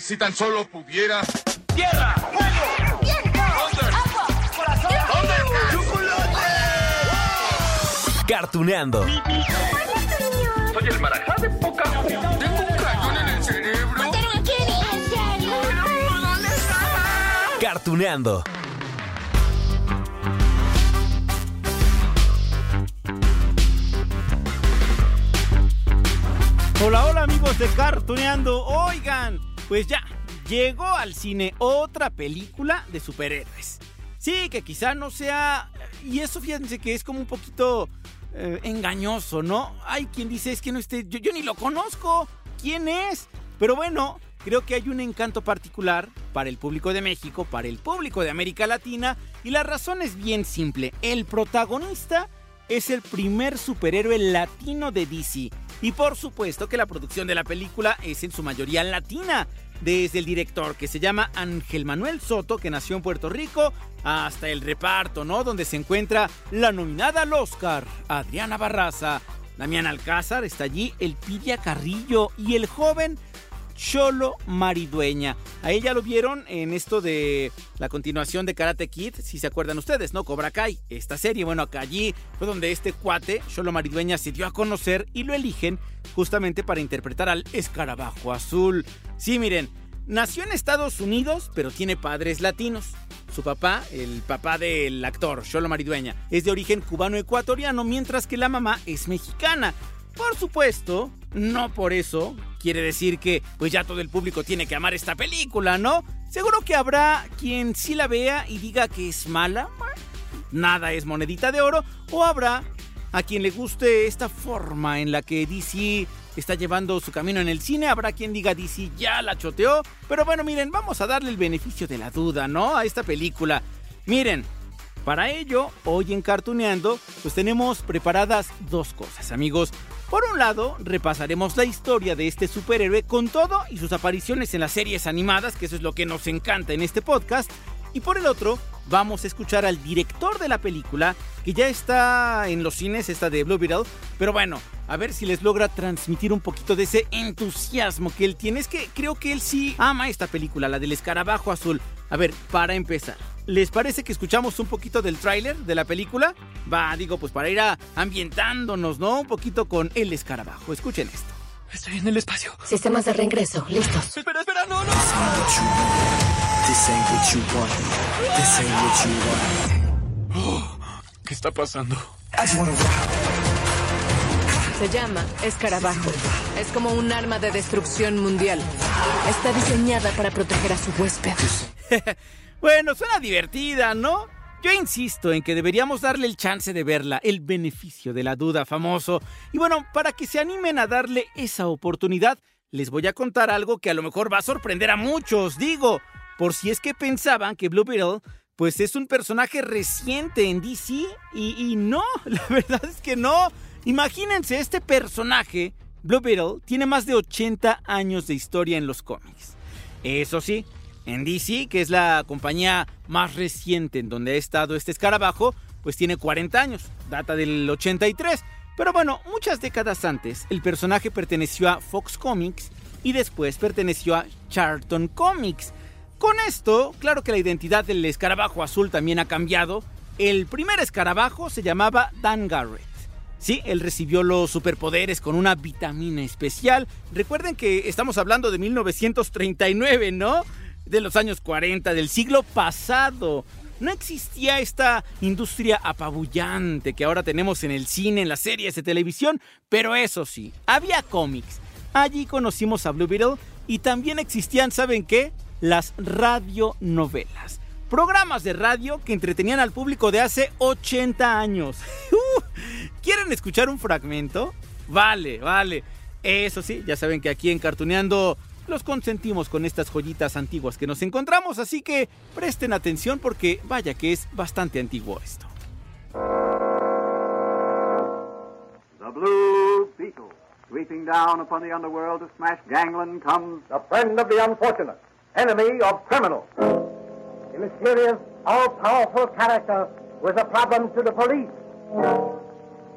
Si tan solo pudiera. ¡Tierra! ¡Fuego! ¡Viento! ¡Agua! ¡Corazón! ¡Chocolate! Cartuneando. Soy el marajá de poca Tengo un cañón en el cerebro. Cartuneando. Hola, hola amigos de Cartuneando. Oigan, pues ya, llegó al cine otra película de superhéroes. Sí, que quizá no sea... Y eso fíjense que es como un poquito eh, engañoso, ¿no? Hay quien dice es que no esté... Yo, yo ni lo conozco. ¿Quién es? Pero bueno, creo que hay un encanto particular para el público de México, para el público de América Latina. Y la razón es bien simple. El protagonista es el primer superhéroe latino de DC. Y por supuesto que la producción de la película es en su mayoría latina. Desde el director que se llama Ángel Manuel Soto, que nació en Puerto Rico, hasta el reparto, ¿no? Donde se encuentra la nominada al Oscar, Adriana Barraza. Damián Alcázar está allí, el Pidia Carrillo y el joven Cholo Maridueña. A ella lo vieron en esto de la continuación de Karate Kid, si se acuerdan ustedes, ¿no? Cobra Kai, esta serie. Bueno, acá allí fue donde este cuate, Cholo Maridueña, se dio a conocer y lo eligen justamente para interpretar al escarabajo azul. Sí, miren, nació en Estados Unidos, pero tiene padres latinos. Su papá, el papá del actor, Cholo Maridueña, es de origen cubano-ecuatoriano, mientras que la mamá es mexicana. Por supuesto, no por eso quiere decir que pues ya todo el público tiene que amar esta película, ¿no? Seguro que habrá quien sí la vea y diga que es mala, nada es monedita de oro, o habrá a quien le guste esta forma en la que DC está llevando su camino en el cine, habrá quien diga DC ya la choteó, pero bueno, miren, vamos a darle el beneficio de la duda, ¿no? A esta película. Miren, para ello, hoy en Cartuneando, pues tenemos preparadas dos cosas, amigos. Por un lado, repasaremos la historia de este superhéroe con todo y sus apariciones en las series animadas, que eso es lo que nos encanta en este podcast. Y por el otro, vamos a escuchar al director de la película, que ya está en los cines, esta de Blue Beetle. Pero bueno, a ver si les logra transmitir un poquito de ese entusiasmo que él tiene. Es que creo que él sí ama esta película, la del escarabajo azul. A ver, para empezar, ¿les parece que escuchamos un poquito del tráiler de la película? Va, digo, pues para ir a ambientándonos, ¿no? Un poquito con el escarabajo. Escuchen esto. Estoy en el espacio. Sistemas de reingreso, listos. Espera, espera, no, no. Oh, ¿Qué está pasando? Se llama escarabajo. Es como un arma de destrucción mundial. Está diseñada para proteger a su huésped. bueno, suena divertida, ¿no? Yo insisto en que deberíamos darle el chance de verla, el beneficio de la duda famoso. Y bueno, para que se animen a darle esa oportunidad, les voy a contar algo que a lo mejor va a sorprender a muchos, digo, por si es que pensaban que Blue Beetle pues es un personaje reciente en DC y, y no, la verdad es que no. Imagínense, este personaje, Blue Beetle, tiene más de 80 años de historia en los cómics. Eso sí, en DC, que es la compañía más reciente en donde ha estado este escarabajo, pues tiene 40 años, data del 83. Pero bueno, muchas décadas antes, el personaje perteneció a Fox Comics y después perteneció a Charlton Comics. Con esto, claro que la identidad del escarabajo azul también ha cambiado. El primer escarabajo se llamaba Dan Garrett. Sí, él recibió los superpoderes con una vitamina especial. Recuerden que estamos hablando de 1939, ¿no? De los años 40, del siglo pasado. No existía esta industria apabullante que ahora tenemos en el cine, en las series de televisión, pero eso sí, había cómics. Allí conocimos a Blue Beetle y también existían, ¿saben qué? Las radionovelas programas de radio que entretenían al público de hace 80 años. Uh, ¿Quieren escuchar un fragmento? Vale, vale. Eso sí, ya saben que aquí en Cartuneando los consentimos con estas joyitas antiguas que nos encontramos, así que presten atención porque vaya que es bastante antiguo esto. The Blue. Sweeping down upon the underworld to smash gangland comes the friend of the unfortunate, enemy of criminals. A mysterious, all-powerful character with a problem to the police.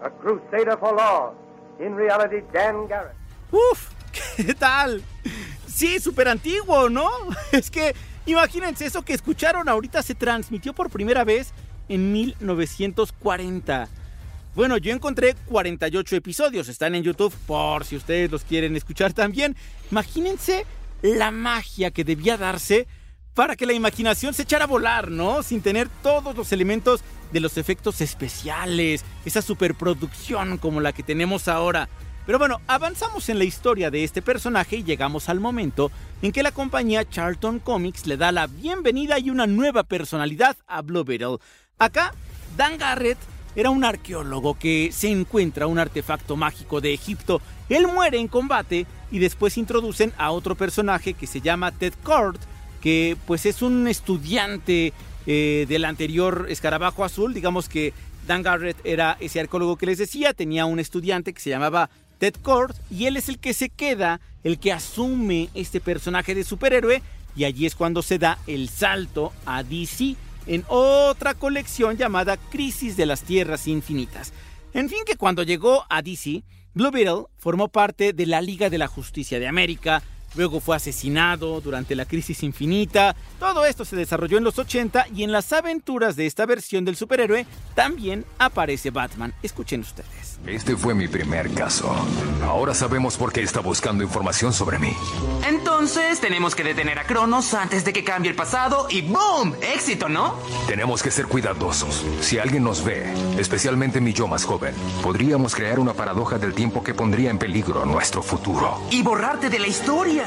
A crusader for law. In reality, Dan Garrett. Uf, ¿qué tal? Sí, súper antiguo, ¿no? Es que imagínense, eso que escucharon ahorita se transmitió por primera vez en 1940. Bueno, yo encontré 48 episodios, están en YouTube por si ustedes los quieren escuchar también. Imagínense la magia que debía darse para que la imaginación se echara a volar, ¿no? Sin tener todos los elementos de los efectos especiales, esa superproducción como la que tenemos ahora. Pero bueno, avanzamos en la historia de este personaje y llegamos al momento en que la compañía Charlton Comics le da la bienvenida y una nueva personalidad a Blue Beetle. Acá, Dan Garrett era un arqueólogo que se encuentra un artefacto mágico de Egipto. Él muere en combate y después introducen a otro personaje que se llama Ted Cord, que pues es un estudiante eh, del anterior escarabajo azul. Digamos que Dan Garrett era ese arqueólogo que les decía, tenía un estudiante que se llamaba Ted Cord y él es el que se queda, el que asume este personaje de superhéroe y allí es cuando se da el salto a DC en otra colección llamada Crisis de las Tierras Infinitas. En fin, que cuando llegó a DC, Blue Beetle formó parte de la Liga de la Justicia de América, luego fue asesinado durante la Crisis Infinita. Todo esto se desarrolló en los 80 y en las aventuras de esta versión del superhéroe también aparece Batman. Escuchen ustedes. Este fue mi primer caso. Ahora sabemos por qué está buscando información sobre mí. Entonces tenemos que detener a Cronos antes de que cambie el pasado y ¡boom! Éxito, ¿no? Tenemos que ser cuidadosos. Si alguien nos ve, especialmente mi yo más joven, podríamos crear una paradoja del tiempo que pondría en peligro nuestro futuro. Y borrarte de la historia.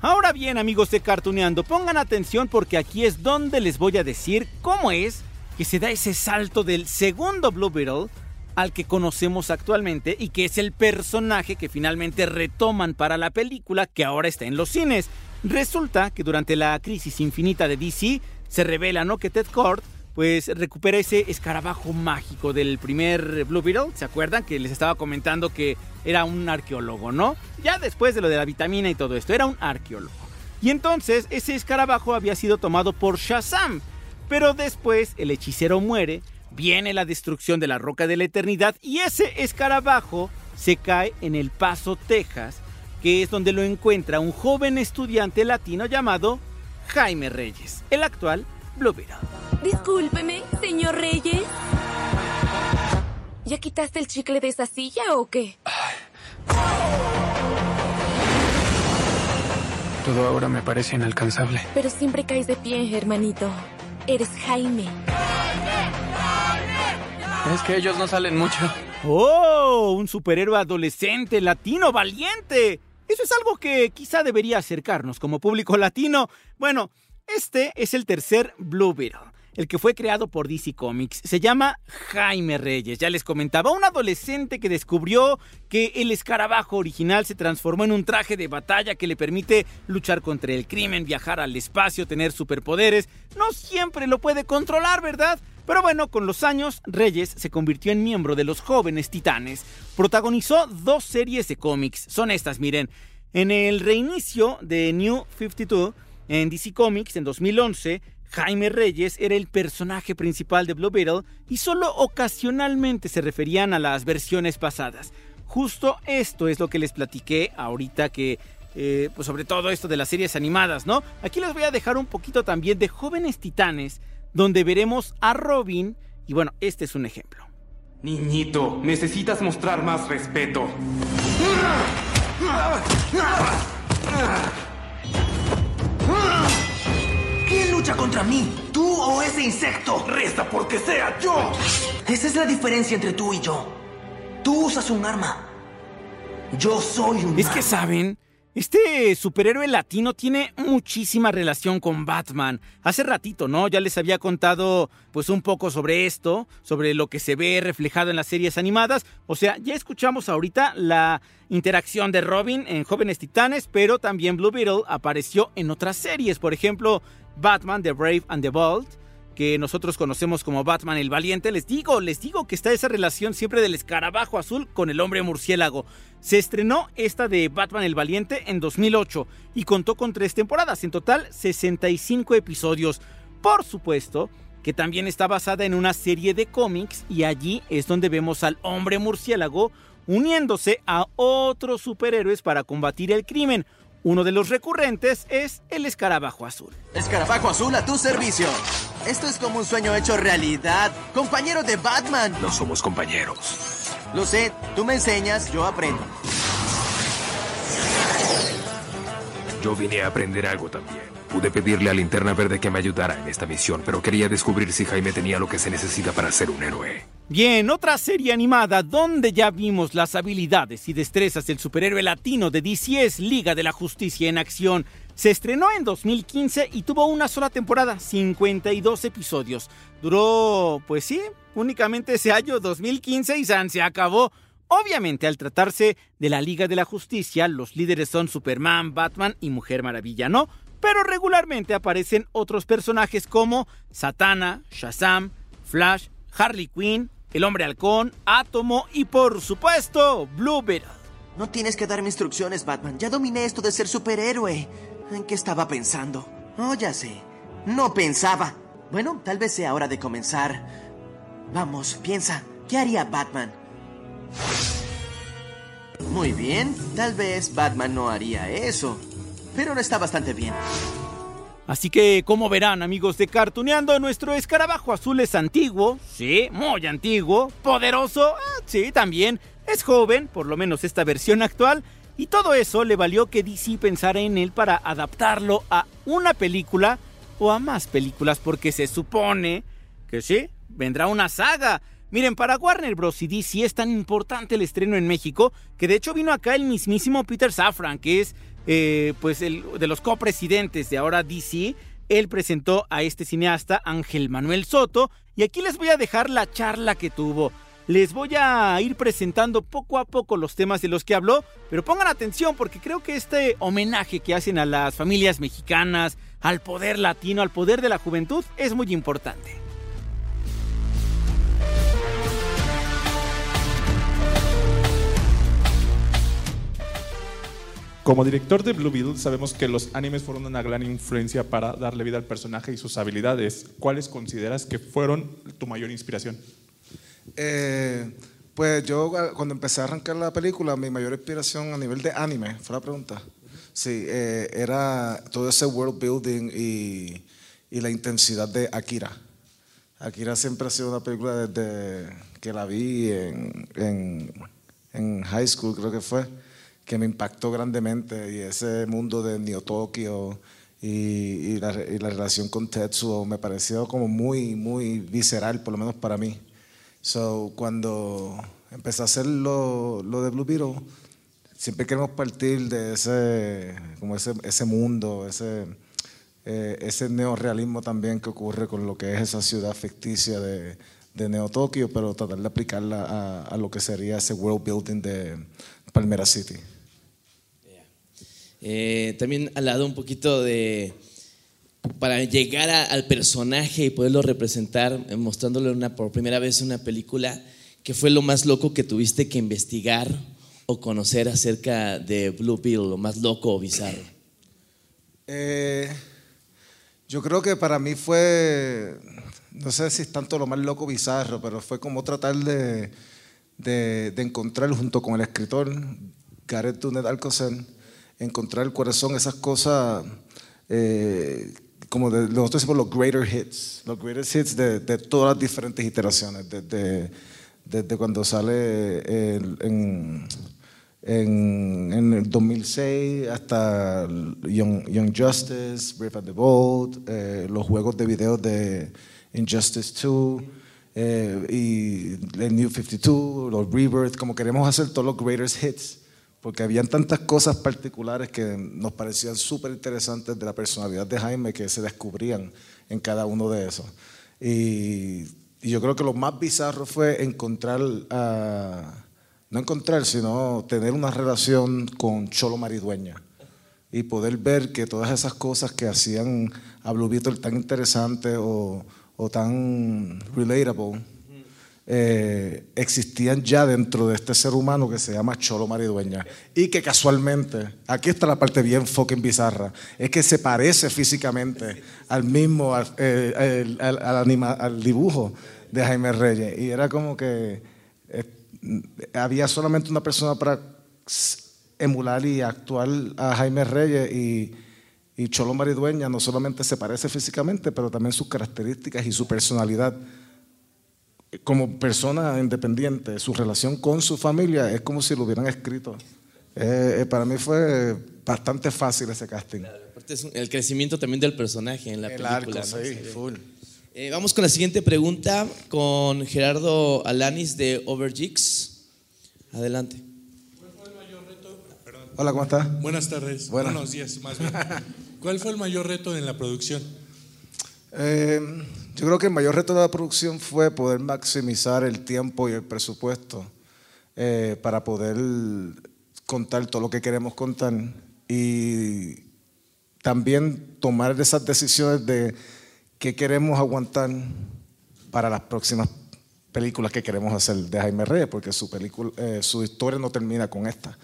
Ahora bien, amigos de Cartuneando, pongan atención porque aquí es donde les voy a decir cómo es que se da ese salto del segundo Blue Beetle al que conocemos actualmente y que es el personaje que finalmente retoman para la película que ahora está en los cines. Resulta que durante la crisis infinita de DC se revela ¿no? que Ted Kord pues recupera ese escarabajo mágico del primer Blue Beetle. ¿Se acuerdan que les estaba comentando que era un arqueólogo, no? Ya después de lo de la vitamina y todo esto, era un arqueólogo. Y entonces ese escarabajo había sido tomado por Shazam. Pero después el hechicero muere, viene la destrucción de la Roca de la Eternidad y ese escarabajo se cae en El Paso, Texas, que es donde lo encuentra un joven estudiante latino llamado Jaime Reyes, el actual Blue Beetle. Discúlpeme, señor Reyes. ¿Ya quitaste el chicle de esa silla o qué? Todo ahora me parece inalcanzable. Pero siempre caes de pie, hermanito. Eres Jaime. Es que ellos no salen mucho. ¡Oh! Un superhéroe adolescente, latino, valiente. Eso es algo que quizá debería acercarnos como público latino. Bueno, este es el tercer Blue Beetle, el que fue creado por DC Comics. Se llama Jaime Reyes. Ya les comentaba, un adolescente que descubrió que el escarabajo original se transformó en un traje de batalla que le permite luchar contra el crimen, viajar al espacio, tener superpoderes. No siempre lo puede controlar, ¿verdad? Pero bueno, con los años, Reyes se convirtió en miembro de los jóvenes titanes. Protagonizó dos series de cómics. Son estas, miren. En el reinicio de New 52, en DC Comics, en 2011, Jaime Reyes era el personaje principal de Blue Beetle y solo ocasionalmente se referían a las versiones pasadas. Justo esto es lo que les platiqué ahorita que... Eh, pues sobre todo esto de las series animadas, ¿no? Aquí les voy a dejar un poquito también de Jóvenes Titanes, donde veremos a Robin, y bueno, este es un ejemplo. Niñito, necesitas mostrar más respeto. Lucha contra mí? ¿Tú o ese insecto? Resta porque sea yo. Esa es la diferencia entre tú y yo. Tú usas un arma. Yo soy un Es que saben, Este superhéroe latino tiene muchísima relación con Batman. Hace ratito, ¿no? Ya les había contado pues un poco sobre esto, sobre lo que se ve reflejado en las series animadas. O sea, ya escuchamos ahorita la interacción de Robin en Jóvenes Titanes, pero también Blue Beetle apareció en otras series. Por ejemplo, Batman, The Brave and the Bold que nosotros conocemos como Batman el Valiente, les digo, les digo que está esa relación siempre del escarabajo azul con el hombre murciélago. Se estrenó esta de Batman el Valiente en 2008 y contó con tres temporadas, en total 65 episodios. Por supuesto que también está basada en una serie de cómics y allí es donde vemos al hombre murciélago uniéndose a otros superhéroes para combatir el crimen. Uno de los recurrentes es el escarabajo azul. Escarabajo azul a tu servicio. Esto es como un sueño hecho realidad. Compañero de Batman. No somos compañeros. Lo sé, tú me enseñas, yo aprendo. Yo vine a aprender algo también. Pude pedirle a Linterna Verde que me ayudara en esta misión, pero quería descubrir si Jaime tenía lo que se necesita para ser un héroe. Bien, otra serie animada donde ya vimos las habilidades y destrezas del superhéroe latino de DC es Liga de la Justicia en Acción. Se estrenó en 2015 y tuvo una sola temporada, 52 episodios. Duró, pues sí, únicamente ese año 2015 y se acabó. Obviamente, al tratarse de la Liga de la Justicia, los líderes son Superman, Batman y Mujer Maravilla, ¿no? Pero regularmente aparecen otros personajes como Satana, Shazam, Flash, Harley Quinn, el hombre halcón, Átomo y por supuesto Blue. No tienes que darme instrucciones, Batman. Ya dominé esto de ser superhéroe. ¿En qué estaba pensando? Oh, ya sé. No pensaba. Bueno, tal vez sea hora de comenzar. Vamos, piensa. ¿Qué haría Batman? Muy bien, tal vez Batman no haría eso pero no está bastante bien. Así que, como verán, amigos de Cartuneando, nuestro escarabajo azul es antiguo, sí, muy antiguo, poderoso, ah, sí, también, es joven, por lo menos esta versión actual, y todo eso le valió que DC pensara en él para adaptarlo a una película o a más películas, porque se supone que sí, vendrá una saga. Miren, para Warner Bros. y DC es tan importante el estreno en México que de hecho vino acá el mismísimo Peter Safran, que es eh, pues el, de los copresidentes de ahora DC, él presentó a este cineasta Ángel Manuel Soto y aquí les voy a dejar la charla que tuvo. Les voy a ir presentando poco a poco los temas de los que habló, pero pongan atención porque creo que este homenaje que hacen a las familias mexicanas, al poder latino, al poder de la juventud, es muy importante. Como director de Blue Beetle, sabemos que los animes fueron una gran influencia para darle vida al personaje y sus habilidades. ¿Cuáles consideras que fueron tu mayor inspiración? Eh, pues yo cuando empecé a arrancar la película, mi mayor inspiración a nivel de anime, fue la pregunta. Sí, eh, era todo ese world building y, y, la intensidad de Akira. Akira siempre ha sido una película desde que la vi en, en, en high school, creo que fue que me impactó grandemente y ese mundo de Neo Tokio y, la, relación con Tetsuo me pareció como muy, muy visceral, por lo menos para mí. So, cuando empecé a hacer lo, de Blue Beetle, siempre queremos partir de ese, como ese, ese mundo, ese, eh, ese neorealismo también que ocurre con lo que es esa ciudad ficticia de, de Neo Tokio, pero tratar de aplicarla a, a, lo que sería ese world building de Palmera City. Eh, también al lado un poquito de, para llegar al personaje y poderlo representar, eh, mostrándole una, por primera vez una película, ¿qué fue lo más loco que tuviste que investigar o conocer acerca de Blue Bill, lo más loco o bizarro? Eh, yo creo que para mí fue, no sé si es tanto lo más loco o bizarro, pero fue como tratar de, de, encontrar junto con el escritor Gareth Tunet Alcocer, encontrar cuáles son esas cosas, eh, como de, nosotros decimos los greater hits, los greater hits de, todas las diferentes iteraciones, desde, cuando sale en, en, en, el 2006 hasta Young, Young Justice, Brave and the Bold, eh, los juegos de video de Injustice 2. Eh, y el New 52, los Rebirth, como queremos hacer todos los greatest hits porque habían tantas cosas particulares que nos parecían súper interesantes de la personalidad de Jaime que se descubrían en cada uno de esos. Y, y yo creo que lo más bizarro fue encontrar, a- no encontrar, sino tener una relación con Cholo Maridueña y poder ver que todas esas cosas que hacían a Blue Beetle tan interesante o, o tan relatable eh, existían ya dentro de este ser humano que se llama Cholo Maridueña. Y que casualmente, aquí está la parte bien fucking bizarra, es que se parece físicamente al mismo, al, eh, dibujo de Jaime Reyes. Y era como que eh, había solamente una persona para emular y actuar a Jaime Reyes y, y Cholo Maridueña no solamente se parece físicamente, pero también sus características y su personalidad como persona independiente, su relación con su familia es como si lo hubieran escrito. Eh, eh, para mí fue bastante fácil ese casting. Aparte es un- el crecimiento también del personaje en la El película. arco, ¿no? sí, ve. full. Eh, vamos con la siguiente pregunta con Gerardo Alanis de Overjix. Adelante. Hola, ¿cómo estás? Buenas tardes. Buenas. Buenos días, más bien. ¿Cuál fue el mayor reto en la producción? Yo creo que el mayor reto de la producción fue poder maximizar el tiempo y el presupuesto eh, para poder contar todo lo que queremos contar y también tomar esas decisiones de qué queremos aguantar para las próximas películas que queremos hacer de Jaime Reyes, porque su película, eh, su historia no termina con esta.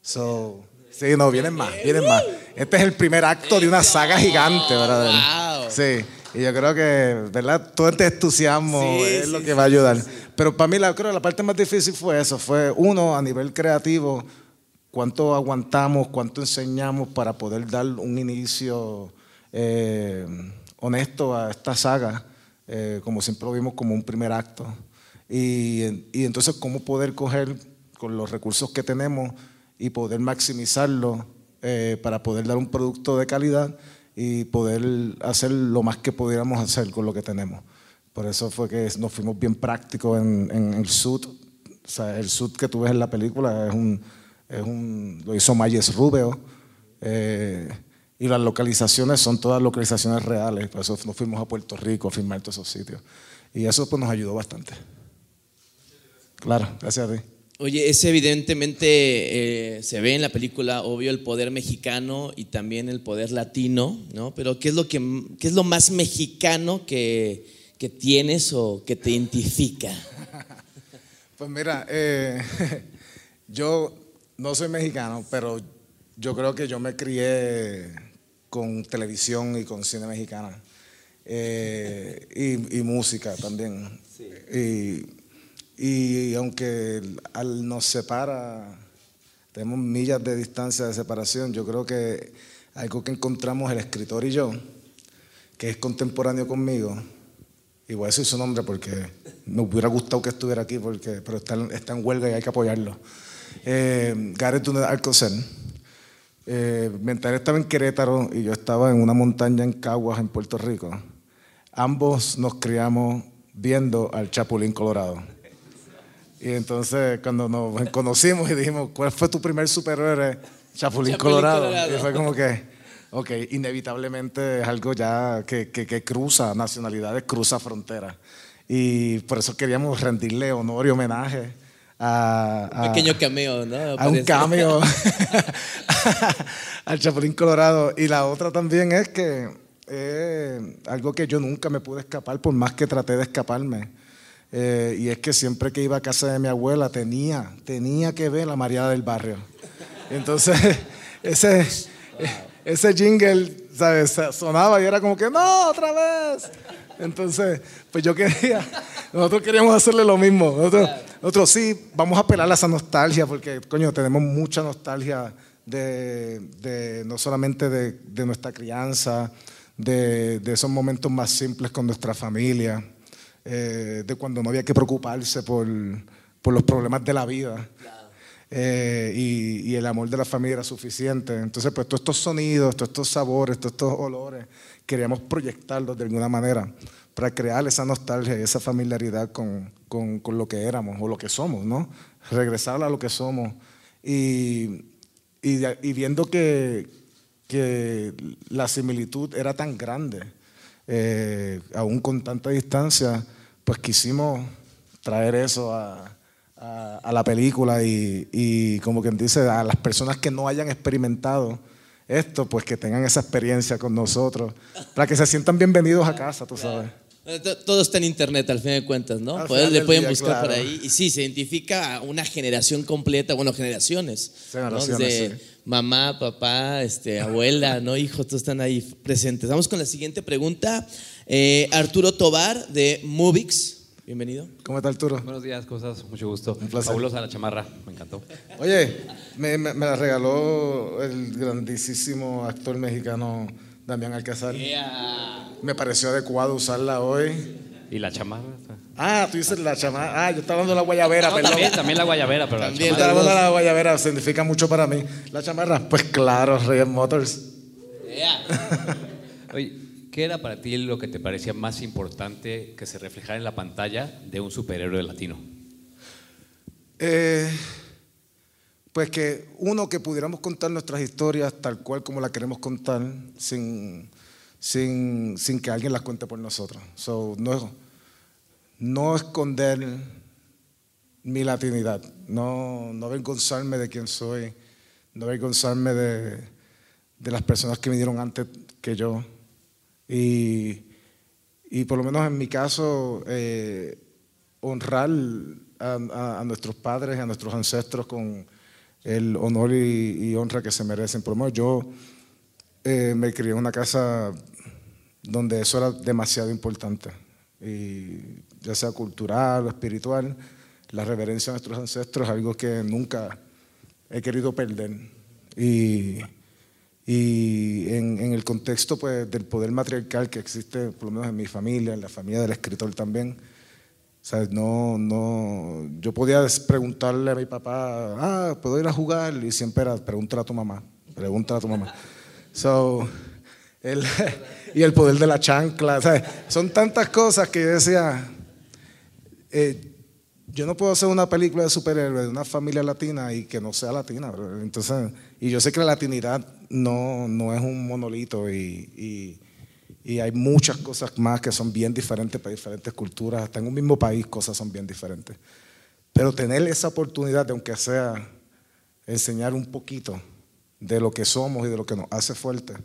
So, sí, no, vienen más, vienen más. Este es el primer acto de una saga gigante, ¿verdad? Sí, y yo creo que, ¿verdad? Todo este entusiasmo Sí, es sí, lo que sí, va a ayudar. Pero para mí, la, creo que la parte más difícil fue eso, fue uno, a nivel creativo, cuánto aguantamos, cuánto enseñamos para poder dar un inicio eh, honesto a esta saga, eh, como siempre lo vimos como un primer acto. Y, y entonces cómo poder coger con los recursos que tenemos y poder maximizarlo eh, para poder dar un producto de calidad y poder hacer lo más que pudiéramos hacer con lo que tenemos. Por eso fue que nos fuimos bien prácticos en, en el suit. O sea, el suit que tú ves en la película es un, es un lo hizo Mayes Rubio. eh, y las localizaciones son todas localizaciones reales. Por eso nos fuimos a Puerto Rico a filmar todos esos sitios. Y eso pues nos ayudó bastante. Claro, gracias a ti. Oye, es evidentemente, eh, se ve en la película, obvio, el poder mexicano y también el poder latino, ¿no? Pero ¿qué es lo, que, qué es lo más mexicano que, que tienes o que te identifica? Pues mira, eh, yo no soy mexicano, pero yo creo que yo me crié con televisión y con cine mexicana. Eh, y, y música también. Y, y aunque al nos separa, tenemos millas de distancia de separación, yo creo que algo que encontramos el escritor y yo, que es contemporáneo conmigo, y voy a decir su nombre porque me hubiera gustado que estuviera aquí, porque, pero está, está en huelga y hay que apoyarlo. Eh, Gareth Alcocer. Eh, mientras él estaba en Querétaro y yo estaba en una montaña en Caguas, en Puerto Rico, ambos nos criamos viendo al Chapulín Colorado. Y entonces cuando nos conocimos y dijimos, ¿cuál fue tu primer superhéroe? Chapulín, Chapulín Colorado. Colorado. Y fue como que, ok, inevitablemente es algo ya que, que- que cruza nacionalidades, cruza fronteras. Y por eso queríamos rendirle honor y homenaje a... a- Pequeño cameo, ¿no? a un cameo al Chapulín Colorado. Y la otra también es que eh, algo que yo nunca me pude escapar, por más que traté de escaparme. Eh, y es que siempre que iba a casa de mi abuela tenía, tenía que ver la María del Barrio. Entonces, ese, ese jingle, ¿sabes? Sonaba y era como que, no, otra vez. Entonces, pues yo quería, nosotros queríamos hacerle lo mismo. Nosotros, nosotros sí, vamos a apelar a esa nostalgia, porque, coño, tenemos mucha nostalgia de, de- no solamente de, de nuestra crianza, de, de esos momentos más simples con nuestra familia, eh, de cuando no había que preocuparse por, por los problemas de la vida. Eh, y, el amor de la familia era suficiente. Entonces, pues todos estos sonidos, todos estos sabores, todos estos olores, queríamos proyectarlos de alguna manera para crear esa nostalgia y esa familiaridad con, con- lo que éramos o lo que somos, ¿no? Regresar a lo que somos Y, y viendo que, que la similitud era tan grande, eh, aún con tanta distancia, pues quisimos traer eso a, a- a la película y, y como quien dice, a las personas que no hayan experimentado esto, pues que tengan esa experiencia con nosotros, para que se sientan bienvenidos a casa, tú sabes. Eh, to- Todo está en internet, al fin de cuentas, ¿no? Pueden- le pueden día, buscar por claro. ahí. Y sí, se identifica a una generación completa, bueno, generaciones. ¿no? Generaciones, Desde sí. mamá, papá, este, abuela, ¿no? Hijos, todos están ahí presentes. Vamos con la siguiente pregunta. Eh, Arturo Tobar, de Movix. Bienvenido. ¿Cómo está Arturo? Buenos días, cosas, mucho gusto. placer. Fabulosa la chamarra, me encantó. Oye, me, me- me la regaló el grandísimo actor mexicano Damián Alcázar. Me pareció adecuado usarla hoy. ¿Y la chamarra? Ah, tú dices la chamarra. Ah, yo estaba hablando de la guayabera, No, perdón. también, también la guayabera, pero la Yo chamarra. estaba la guayabera, significa mucho para mí. La chamarra, pues claro, Reyes Motors. Oye, ¿qué era para ti lo que te parecía más importante que se reflejara en la pantalla de un superhéroe latino? Eh, pues que uno, que pudiéramos contar nuestras historias tal cual como las queremos contar, sin, sin, sin que alguien las cuente por nosotros. So, no, no esconder mi latinidad, no, no avergonzarme de quién soy, no avergonzarme de, de las personas que vinieron antes que yo. Y, y por lo menos en mi caso, eh, honrar a, nuestros padres, a nuestros ancestros con el honor y, y honra que se merecen. Por lo menos yo eh, me crié en una casa donde eso era demasiado importante, y ya sea cultural o espiritual, la reverencia a nuestros ancestros es algo que nunca he querido perder. Y, y en, en el contexto pues, del poder matriarcal que existe, por lo menos en mi familia, en la familia del escritor también, o sea, no, no, yo podía preguntarle a mi papá, ah, ¿puedo ir a jugar? Y siempre era, pregúntale a tu mamá, pregúntale a tu mamá. So, el- y el poder de la chancla, son tantas cosas que yo decía, eh, yo no puedo hacer una película de superhéroes de una familia latina y que no sea latina. Entonces, y yo sé que la latinidad no, no es un monolito y, y- hay muchas cosas más que son bien diferentes para diferentes culturas. Hasta en un mismo país cosas son bien diferentes. Pero tener esa oportunidad de, aunque sea, enseñar un poquito de lo que somos y de lo que nos hace fuertes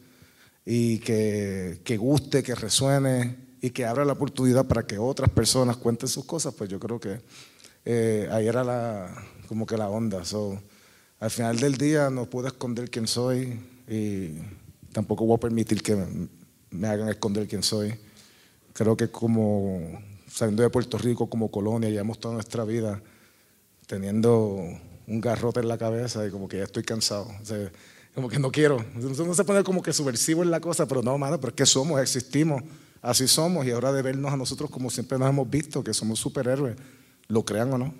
y que, que guste, que resuene y que abra la oportunidad para que otras personas cuenten sus cosas, pues yo creo que eh, ahí era la, como que la onda. So, al final del día no puedo esconder quién soy y tampoco voy a permitir que me, hagan esconder quién soy. Creo que como saliendo de Puerto Rico como colonia, llevamos toda nuestra vida teniendo un garrote en la cabeza y como que ya estoy cansado. O sea, como que no quiero. No se pone como que subversivo en la cosa, pero no, mano, pero es que somos, existimos, así somos y ahora de vernos a nosotros como siempre nos hemos visto, que somos superhéroes, lo crean o no.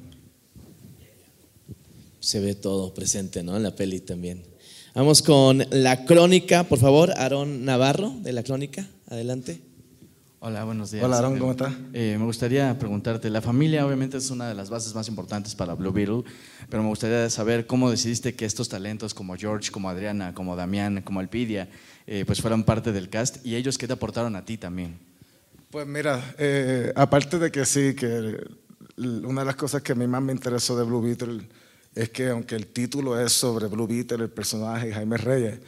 Se ve todo presente, ¿no? En la peli también. Vamos con la crónica, por favor, Aarón Navarro, de la crónica. Adelante. Hola, buenos días. Hola, Aaron, Eh, ¿cómo estás? eh, me gustaría preguntarte, la familia obviamente es una de las bases más importantes para Blue Beetle, pero me gustaría saber cómo decidiste que estos talentos como George, como Adriana, como Damián, como Alpidia, eh, pues fueran parte del cast y ellos qué te aportaron a ti también. Pues mira, eh, aparte de que sí, que una de las cosas que a mí más me interesó de Blue Beetle es que aunque el título es sobre Blue Beetle, el personaje Jaime Reyes,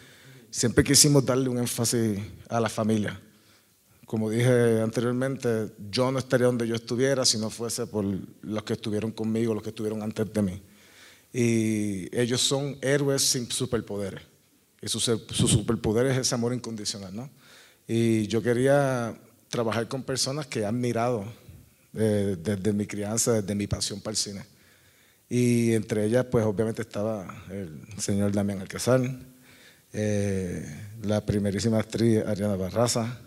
siempre quisimos darle un énfasis a la familia. Como dije anteriormente, yo no estaría donde yo estuviera si no fuese por los que estuvieron conmigo, los que estuvieron antes de mí. Y ellos son héroes sin superpoderes. Y su, su superpoder es ese amor incondicional, ¿no? Y yo quería trabajar con personas que he admirado eh, desde mi crianza, desde mi pasión para el cine. Y entre ellas, pues obviamente estaba el señor Damián Alcázar, eh, la primerísima actriz Ariana Barraza,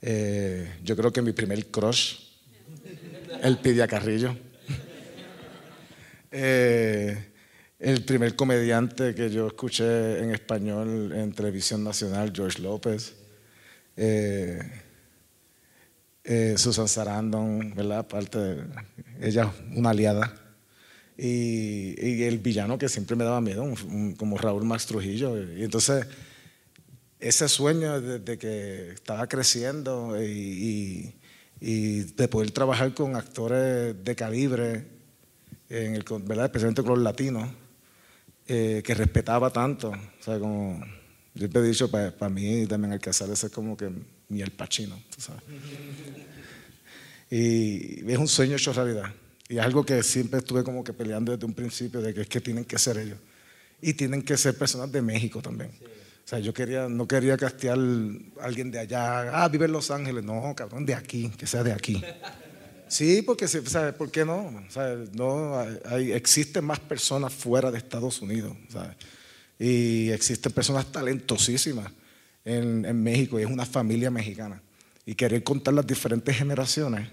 eh, yo creo que mi primer crush, el Pidia Carrillo. Eh, el primer comediante que yo escuché en español en televisión nacional, George López. Susan Sarandon, ¿verdad? Aparte de ella, una aliada. Y, y el villano que siempre me daba miedo, un- un- como Raúl Max Trujillo. Y entonces, ese sueño desde que estaba creciendo y, y- y de poder trabajar con actores de calibre, en el, ¿verdad? especialmente con los latinos, eh, que respetaba tanto. O sea, como yo he dicho, para mí también Alcázar ese es como que mi El tú sabes. Y es un sueño hecho realidad. Y algo que siempre estuve como que peleando desde un principio, de que es que tienen que ser ellos. Y tienen que ser personas de México también. O sea, yo quería, no quería castear a alguien de allá, ah, vive en Los Ángeles. No, cabrón, de aquí, que sea de aquí. Sí, porque, ¿sabes? ¿por qué no? No hay, existen más personas fuera de Estados Unidos. ¿sabes? Y existen personas talentosísimas en, en México y es una familia mexicana. Y querer contar las diferentes generaciones.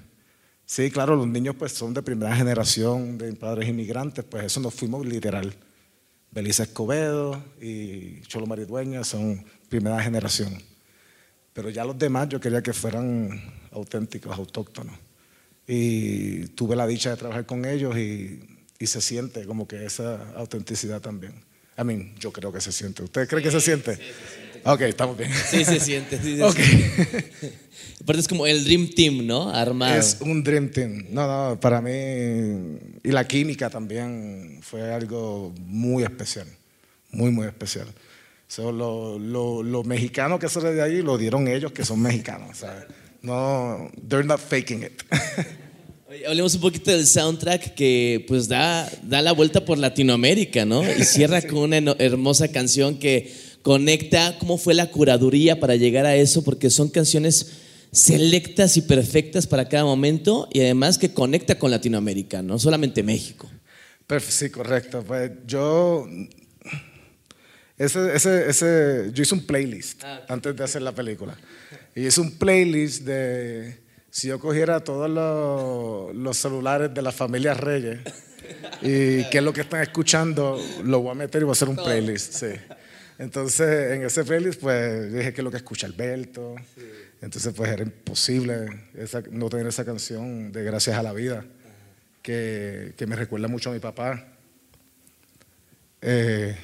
Sí, claro, los niños pues son de primera generación, de padres inmigrantes, pues eso nos fuimos literal. Belisa Escobedo y Cholo Maridueña son primera generación. Pero ya los demás yo quería que fueran auténticos, autóctonos. Y tuve la dicha de trabajar con ellos y, y se siente como que esa autenticidad también. I mean, yo creo que se siente. ¿Usted cree que se siente? Ok, estamos bien. Sí, se siente. Sí, se Ok. siente. Aparte es como el Dream Team, ¿no? Armado. Es un dream team. No, no, para mí. Y la química también fue algo muy especial. Muy, muy especial. So, lo, lo, lo mexicano que sale de ahí lo dieron ellos que son mexicanos. ¿sabes? No, they're not faking it. Hablemos un poquito del soundtrack que pues da, da la vuelta por Latinoamérica, ¿no? Y cierra con una hermosa canción que conecta cómo fue la curaduría para llegar a eso, porque son canciones selectas y perfectas para cada momento y además que conecta con Latinoamérica, no solamente México. Sí, correcto. Pues yo. Ese, ese, ese, yo hice un playlist antes de hacer la película. Y hice un playlist de. Si yo cogiera todos los, los celulares de la familia Reyes y qué es lo que están escuchando, lo voy a meter y voy a hacer un playlist. Sí. Entonces, en ese playlist, pues dije que es lo que escucha Alberto. Entonces, pues era imposible esa- no tener esa canción de Gracias a la Vida, que, que me recuerda mucho a mi papá. Eh,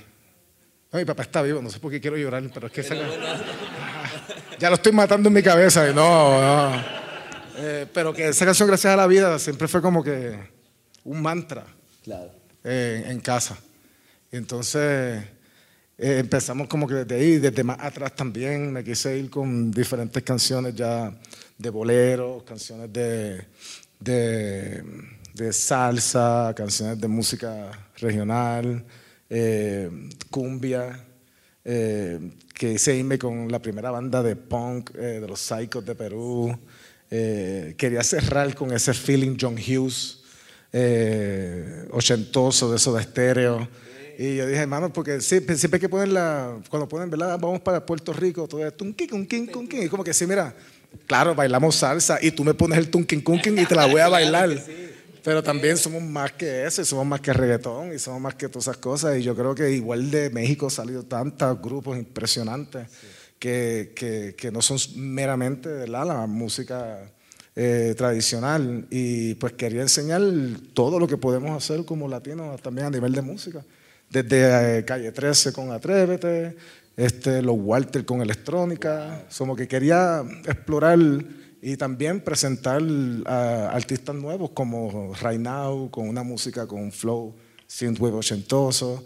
no, mi papá está vivo, no sé por qué quiero llorar, pero es que esa- ya lo estoy matando en mi cabeza. y no, no. Eh, pero que esa canción, Gracias a la Vida, siempre fue como que un mantra Claro. eh, en casa. Y entonces eh, empezamos como que desde ahí, desde más atrás también, me quise ir con diferentes canciones ya de boleros, canciones de, de, de salsa, canciones de música regional, eh, cumbia. eh, que hice irme con la primera banda de punk eh, de los Psychos de Perú. Eh, quería cerrar con ese feeling John Hughes, eh, ochentoso de esos de estéreo. Y yo dije, hermano, porque siempre, siempre que ponen la, cuando ponen, ¿verdad? Vamos para Puerto Rico, todo es tunquín, tunquín, tunquín. Y como que sí, mira, claro, bailamos salsa y tú me pones el tunquín, tunquín y te la voy a bailar. Pero también somos más que eso, y somos más que reggaetón, y somos más que todas esas cosas. Y yo creo que igual de México han salido tantos grupos impresionantes que, que, que no son meramente ¿verdad? la música eh, tradicional. Y pues quería enseñar todo lo que podemos hacer como latinos también a nivel de música. Desde eh, Calle 13 con Atrévete, este, los Walter con electrónica. Como que quería explorar y también presentar a artistas nuevos como Right Now, con una música con un flow synthwave ochentoso.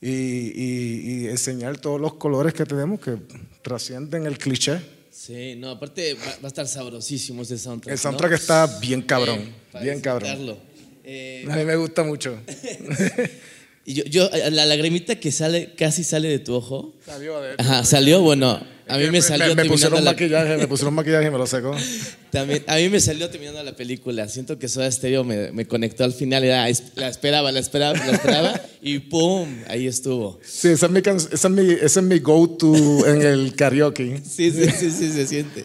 Y, y- y enseñar todos los colores que tenemos que trascienden el cliché. Sí, no, aparte va, va a estar sabrosísimo ese soundtrack. El ¿no? soundtrack está bien cabrón, para bien cabrón. Eh, A mí me gusta mucho. y yo, yo, la lagrimita que sale, casi sale de tu ojo. Salió de- Ajá, salió, bueno, a mí me salió me, pusieron la- maquillaje, me pusieron maquillaje y me lo secó. También, a mí me salió terminando la película. Siento que Soda Stereo me, me conectó al final. Era, la esperaba, la esperaba, la esperaba y ¡pum! Ahí estuvo. Sí, esa es mi, esa es mi, ese es mi go-to en el karaoke. Sí, sí, sí, sí, se siente.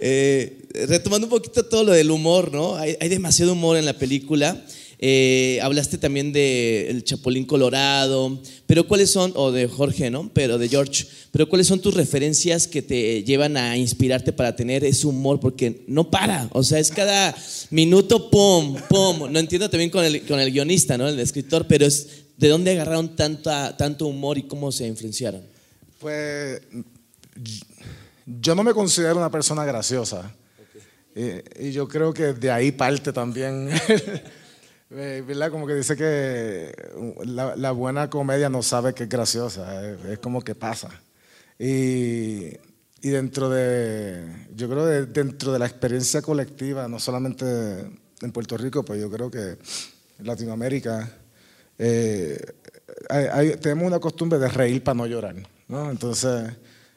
Eh, retomando un poquito todo lo del humor, ¿no? Hay, hay demasiado humor en la película. Eh, hablaste también de El Chapulín Colorado, pero ¿cuáles son, o de Jorge, ¿no? Pero de George, pero ¿cuáles son tus referencias que te llevan a inspirarte para tener ese humor? Porque no para, o sea, es cada minuto, pum, pum. No entiendo también con el, con el guionista, ¿no? El escritor, pero es ¿de dónde agarraron tanta, tanto humor y cómo se influenciaron? Pues yo no me considero una persona graciosa. Y, y yo creo que de ahí parte también, eh, ¿verdad? Como que dice que la, la buena comedia no sabe que es graciosa, es, es como que pasa. Y, y dentro de, yo creo que dentro de la experiencia colectiva, no solamente en Puerto Rico, pues yo creo que en Latinoamérica, eh, hay- hay- tenemos una costumbre de reír para no llorar, ¿no? Entonces,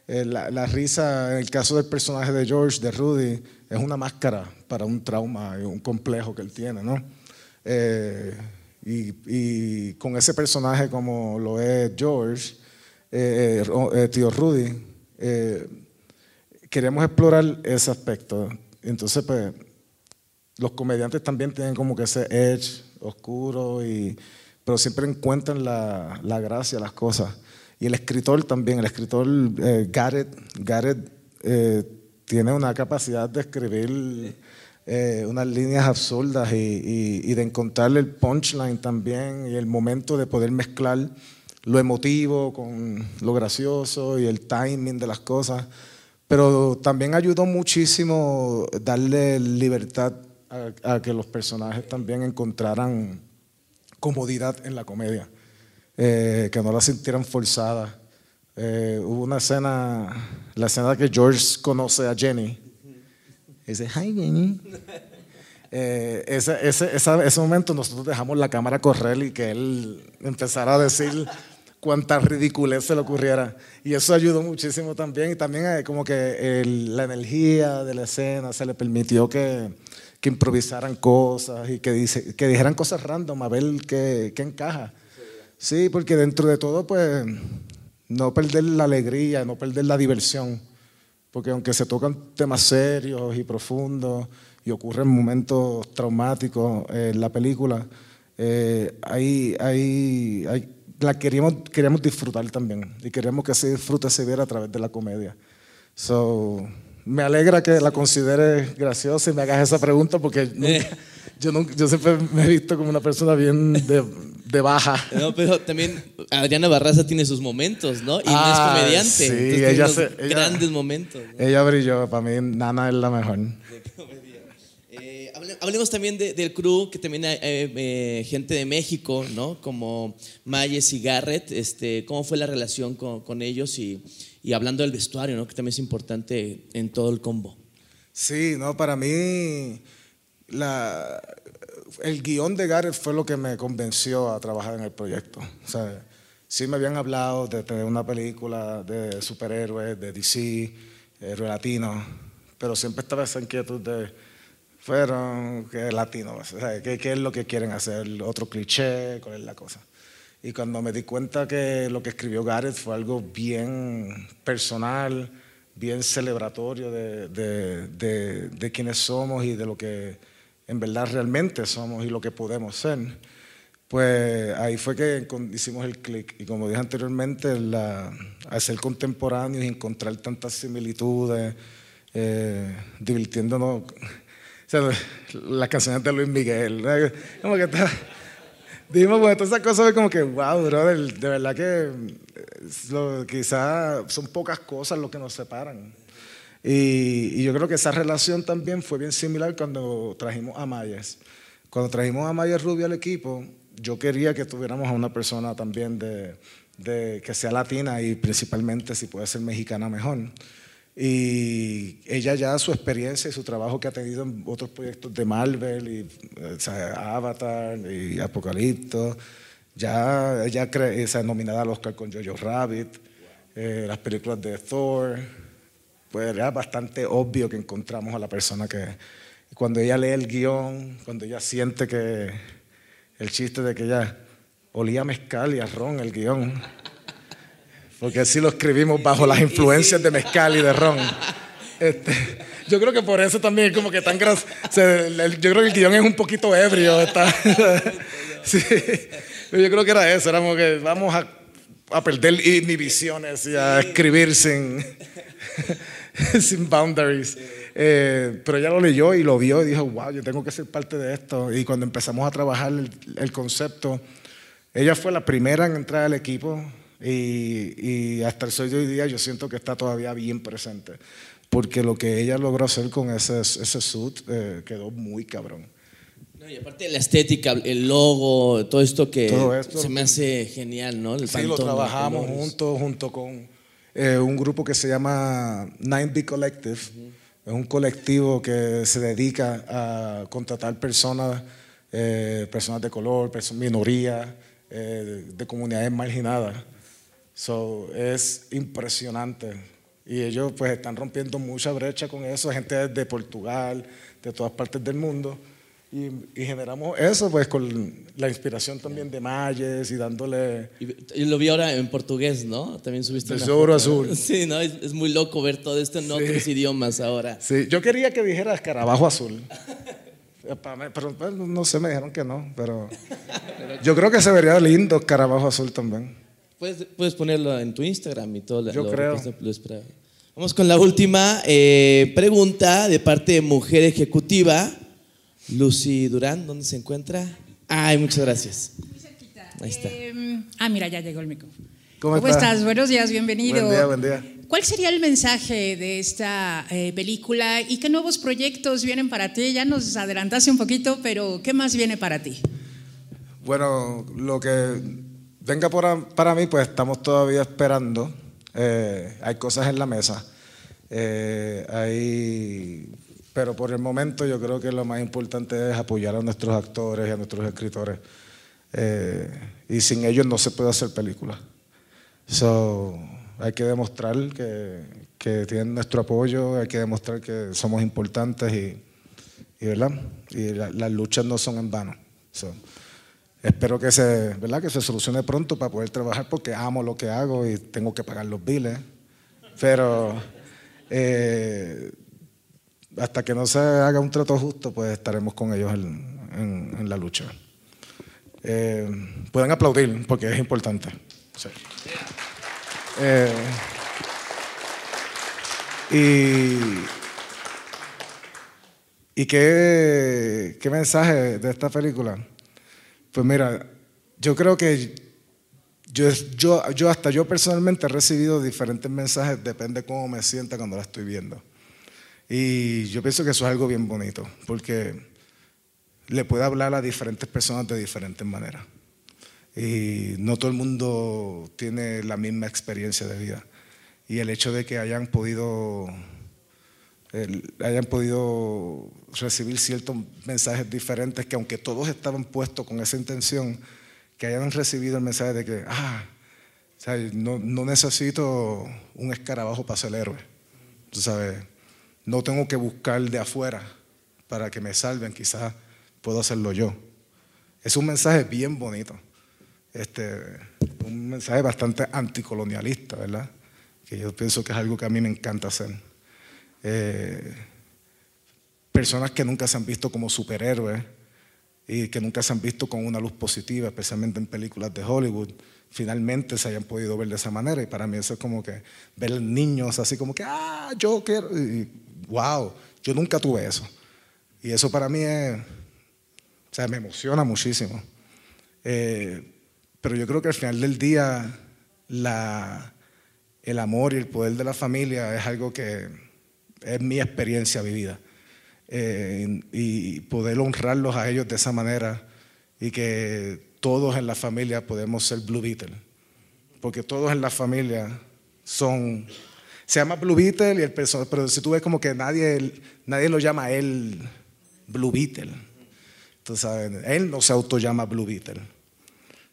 eh, la, la risa, en el caso del personaje de George, de Rudy, es una máscara para un trauma y un complejo que él tiene, ¿no? Eh, y, y con ese personaje como lo es George, eh, eh, eh, tío Rudy, eh, queremos explorar ese aspecto. Entonces, pues, los comediantes también tienen como que ese edge oscuro, y, pero siempre encuentran la, la gracia, las cosas. Y el escritor también, el escritor eh, Garrett, Garrett tiene una capacidad de escribir eh, unas líneas absurdas y, y- y de encontrarle el punchline también y el momento de poder mezclar lo emotivo con lo gracioso y el timing de las cosas. Pero también ayudó muchísimo darle libertad a, a que los personajes también encontraran comodidad en la comedia, eh, que no la sintieran forzada. Eh, hubo una escena, la escena que George conoce a Jenny. Dice, hi Jenny. Eh, ese, ese, esa- ese momento nosotros dejamos la cámara correr y que él empezara a decir cuánta ridiculez se le ocurriera. Y eso ayudó muchísimo también. Y también eh, como que el- la energía de la escena se le permitió que, que improvisaran cosas y que, dice, que dijeran cosas random a ver qué, qué encaja. Sí, porque dentro de todo, pues, no perder la alegría, no perder la diversión. Porque aunque se tocan temas serios y profundos y ocurren momentos traumáticos en la película, eh, ahí, ahí, ahí la queríamos, queríamos disfrutar también. Y queremos que ese disfrute se viera a través de la comedia. So, me alegra que la consideres graciosa y me hagas esa pregunta porque nunca- yo, nunca- yo siempre me he visto como una persona bien de, de baja. No, pero también Adriana Barraza tiene sus momentos, ¿no? Y no Ah, es comediante. sí, entonces ella unos se- ella- grandes momentos. ¿no? Ella brilló, para mí Nana es la mejor. Eh, hable- hablemos también de- del crew, que también hay eh, eh, gente de México, ¿no? Como Mayes y Garrett. Este, ¿Cómo fue la relación con, con ellos? Y, y hablando del vestuario, ¿no? Que también es importante en todo el combo. Sí, no, para mí la, el guion de Gareth fue lo que me convenció a trabajar en el proyecto. O sea, sí me habían hablado de tener una película de superhéroes, de DC, héroe latino, pero siempre estaba esa inquietud de, fueron, que latino, o sea, ¿qué, qué es lo que quieren hacer? ¿Otro cliché? ¿Cuál es la cosa? Y cuando me di cuenta que lo que escribió Gareth fue algo bien personal, bien celebratorio de, de, de, de quienes somos y de lo que en verdad realmente somos y lo que podemos ser, pues ahí fue que hicimos el clic. Y como dije anteriormente, la, al ser contemporáneos y encontrar tantas similitudes, eh, divirtiéndonos. O sea, las canciones de Luis Miguel, como que está, Dijimos, bueno, todas esas cosas como que, wow, brother, de verdad que eh, quizás son pocas cosas lo que nos separan. Y, y yo creo que esa relación también fue bien similar cuando trajimos a Mayes. Cuando trajimos a Mayes Rubio al equipo, yo quería que tuviéramos a una persona también de, de- que sea latina y principalmente si puede ser mexicana mejor. Y ella ya su experiencia y su trabajo que ha tenido en otros proyectos de Marvel, y, o sea, Avatar y Apocalipto, ya ella o sea, nominada al Oscar con Jojo Rabbit, eh, las películas de Thor, pues era bastante obvio que encontramos a la persona que cuando ella lee el guion, cuando ella siente que el chiste de que ella olía a mezcal y a ron el guion, porque así lo escribimos bajo las influencias de mezcal y de ron. Este, yo creo que por eso también es como que tan gras. se- el- yo creo que el guion es un poquito ebrio. Está, sí, yo creo que era eso. Era como que vamos a, a perder inhibiciones y a escribir sin, sin boundaries. Eh, pero ella lo leyó y lo vio y dijo, wow, yo tengo que ser parte de esto. Y cuando empezamos a trabajar el, el concepto, ella fue la primera en entrar al equipo y, y hasta el sol de hoy día yo siento que está todavía bien presente. Porque lo que ella logró hacer con ese, ese suit eh, quedó muy cabrón. No, y aparte la estética, el logo, todo esto que Todo esto. se me hace genial, ¿no? El Sí, lo trabajamos juntos, junto con eh, un grupo que se llama Nine B Collective. Es un colectivo que se dedica a contratar personas, eh, personas de color, personas minorías, eh, de comunidades marginadas. So, es impresionante. Y ellos pues están rompiendo mucha brecha con eso, gente de Portugal, de todas partes del mundo. Y, y generamos eso pues con la inspiración también de Mayes y dándole... Y lo vi ahora en portugués, ¿no? También subiste una oro azul. Sí, ¿no? Es, es muy loco ver todo esto en Sí. otros idiomas ahora. Sí, yo quería que dijera escarabajo azul. Mí, Pero pues, no sé, me dijeron que no. Pero yo creo que se vería lindo escarabajo azul también. Puedes, puedes ponerlo en tu Instagram y todo. Yo lo- creo. lo- espera. Vamos con la última eh, pregunta de parte de Mujer Ejecutiva. Lucy Durán, ¿dónde se encuentra? Ay, muchas gracias. Ahí está. Eh, ah, mira, ya llegó el micrófono. ¿Cómo, ¿Cómo está? estás? Buenos días, bienvenido. Buen día, buen día. ¿Cuál sería el mensaje de esta eh, película y qué nuevos proyectos vienen para ti? Ya nos adelantaste un poquito, pero ¿qué más viene para ti? Bueno, lo que venga por- para mí, pues estamos todavía esperando. Eh, hay cosas en la mesa. Eh, hay- pero por el momento yo creo que lo más importante es apoyar a nuestros actores y a nuestros escritores. Eh, y sin ellos no se puede hacer película. So, hay que demostrar que, que tienen nuestro apoyo, hay que demostrar que somos importantes y, y, ¿verdad? y la- las luchas no son en vano. So, espero que se, ¿verdad? que se solucione pronto para poder trabajar porque amo lo que hago y tengo que pagar los biles. Pero eh, hasta que no se haga un trato justo, pues estaremos con ellos en, la lucha. Eh, pueden aplaudir porque es importante. Eh, y ¿Y qué, qué mensaje de esta película? Pues mira, yo creo que yo, yo, yo hasta yo personalmente he recibido diferentes mensajes, depende cómo me sienta cuando la estoy viendo. Y yo pienso que eso es algo bien bonito, porque le puede hablar a diferentes personas de diferentes maneras. Y no todo el mundo tiene la misma experiencia de vida. Y el hecho de que hayan podido, el- hayan podido recibir ciertos mensajes diferentes, que aunque todos estaban puestos con esa intención, que hayan recibido el mensaje de que, ah, o sea, no, no necesito un escarabajo para ser héroe. Tú sabes, no tengo que buscar de afuera para que me salven, quizás puedo hacerlo yo. Es un mensaje bien bonito. Este, un mensaje bastante anticolonialista, ¿verdad? Que yo pienso que es algo que a mí me encanta hacer. Eh, personas que nunca se han visto como superhéroes y que nunca se han visto con una luz positiva, especialmente en películas de Hollywood, finalmente se hayan podido ver de esa manera. Y para mí eso es como que ver niños así como que, ah, yo quiero, wow, yo nunca tuve eso. Y eso para mí es, o sea, me emociona muchísimo. Eh, pero yo creo que al final del día la, el amor y el poder de la familia es algo que es mi experiencia vivida. Eh, y poder honrarlos a ellos de esa manera y que todos en la familia podemos ser Blue Beetle. Porque todos en la familia son... Se llama Blue Beetle, y el perso- pero si tú ves como que nadie, nadie lo llama a él Blue Beetle. Sabes, él no se autollama Blue Beetle.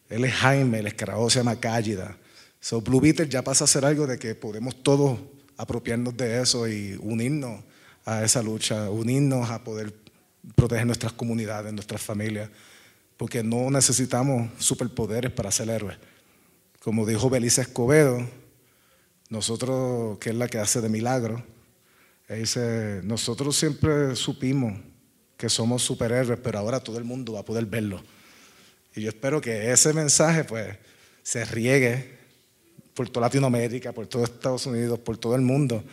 Él es Jaime, el escarabajo se llama Cállida. So, Blue Beetle ya pasa a ser algo de que podemos todos apropiarnos de eso y unirnos a esa lucha, unirnos a poder proteger nuestras comunidades, nuestras familias, porque no necesitamos superpoderes para ser héroes. Como dijo Belisa Escobedo, nosotros, que es la que hace de milagros, Ella dice, nosotros siempre supimos que somos superhéroes, pero ahora todo el mundo va a poder verlo. Y yo espero que ese mensaje pues se riegue por toda Latinoamérica, por todo Estados Unidos, por todo el mundo,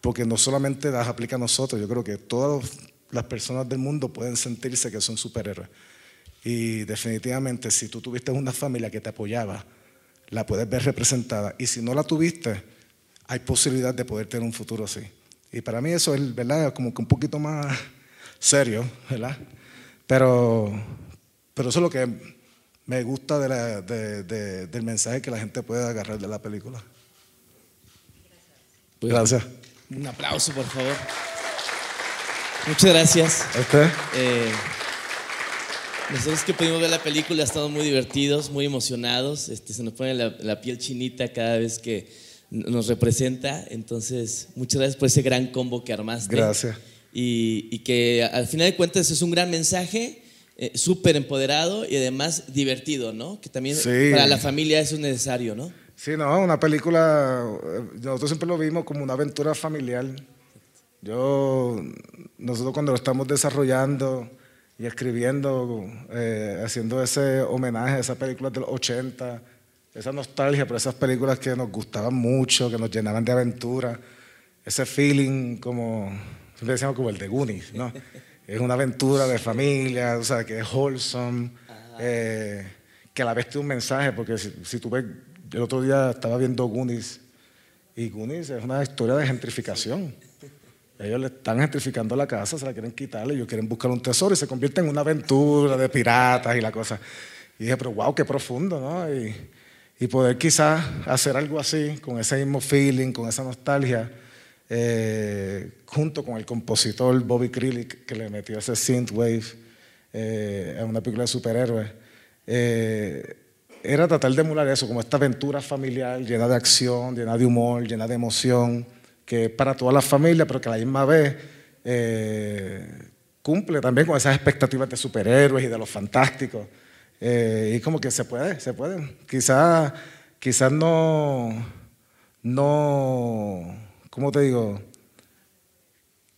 porque no solamente las aplica a nosotros, yo creo que todas las personas del mundo pueden sentirse que son superhéroes. Y definitivamente si tú tuviste una familia que te apoyaba, la puedes ver representada. Y si no la tuviste, hay posibilidad de poder tener un futuro así. Y para mí eso es, ¿verdad? Como que un poquito más serio, ¿verdad? Pero, pero eso es lo que me gusta de la- de- de- del mensaje que la gente puede agarrar de la película. Gracias. Un aplauso, por favor. Muchas gracias. ¿A usted? Eh, nosotros que pudimos ver la película estamos muy divertidos, muy emocionados. Este, se nos pone la, la piel chinita cada vez que nos representa. Entonces, muchas gracias por ese gran combo que armaste. Gracias. Y, y que al final de cuentas es un gran mensaje, eh, súper empoderado y además divertido, ¿no? Que también Sí. para la familia eso es necesario, ¿no? Sí, no, una película, eh, nosotros siempre lo vimos como una aventura familiar. Yo, nosotros cuando lo estamos desarrollando y escribiendo, eh, haciendo ese homenaje a esas películas de los 80, esa nostalgia por esas películas que nos gustaban mucho, que nos llenaban de aventura, ese feeling como, siempre decíamos como el de Goonies, ¿no? Es una aventura de familia, o sea, que es wholesome, eh, que a la vez tiene un mensaje, porque si, si tú ves, el otro día estaba viendo Goonies, y Goonies es una historia de gentrificación. Ellos le están gentrificando la casa, se la quieren quitar, ellos quieren buscar un tesoro y se convierte en una aventura de piratas y la cosa. Y dije, pero wow, qué profundo, ¿no? Y, y poder quizás hacer algo así, con ese mismo feeling, con esa nostalgia, eh, junto con el compositor Bobby Krilic, que le metió ese synthwave eh, a una película de superhéroes, eh, era tratar de emular eso, como esta aventura familiar llena de acción, llena de humor, llena de emoción, que es para toda la familia, pero que a la misma vez eh, cumple también con esas expectativas de superhéroes y de los fantásticos. Eh, y como que se puede, se puede. Quizás quizás no, no, ¿cómo te digo?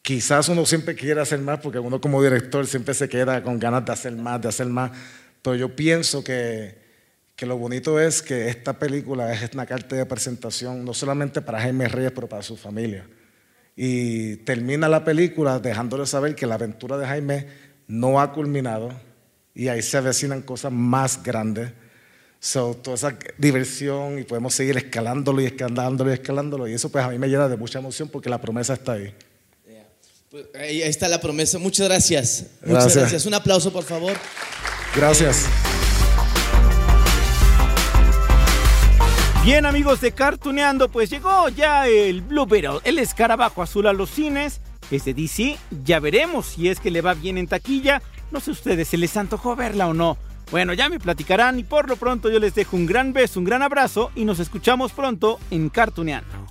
Quizás uno siempre quiere hacer más porque uno como director siempre se queda con ganas de hacer más, de hacer más. Pero yo pienso que, que lo bonito es que esta película es una carta de presentación no solamente para Jaime Reyes, pero para su familia. Y termina la película dejándole saber que la aventura de Jaime no ha culminado y ahí se avecinan cosas más grandes. So, toda esa diversión y podemos seguir escalándolo y escalándolo y escalándolo. Y eso pues a mí me llena de mucha emoción porque la promesa está ahí. Pues ahí, ahí está la promesa. Muchas gracias. Muchas Gracias. gracias. Un aplauso, por favor. Gracias. Bien amigos de Cartuneando, pues llegó ya el Blue Beetle, el escarabajo azul a los cines. Es de DC, ya veremos si es que le va bien en taquilla. No sé ustedes, ¿se les antojó verla o no? Bueno, ya me platicarán y por lo pronto yo les dejo un gran beso, un gran abrazo y nos escuchamos pronto en Cartuneando.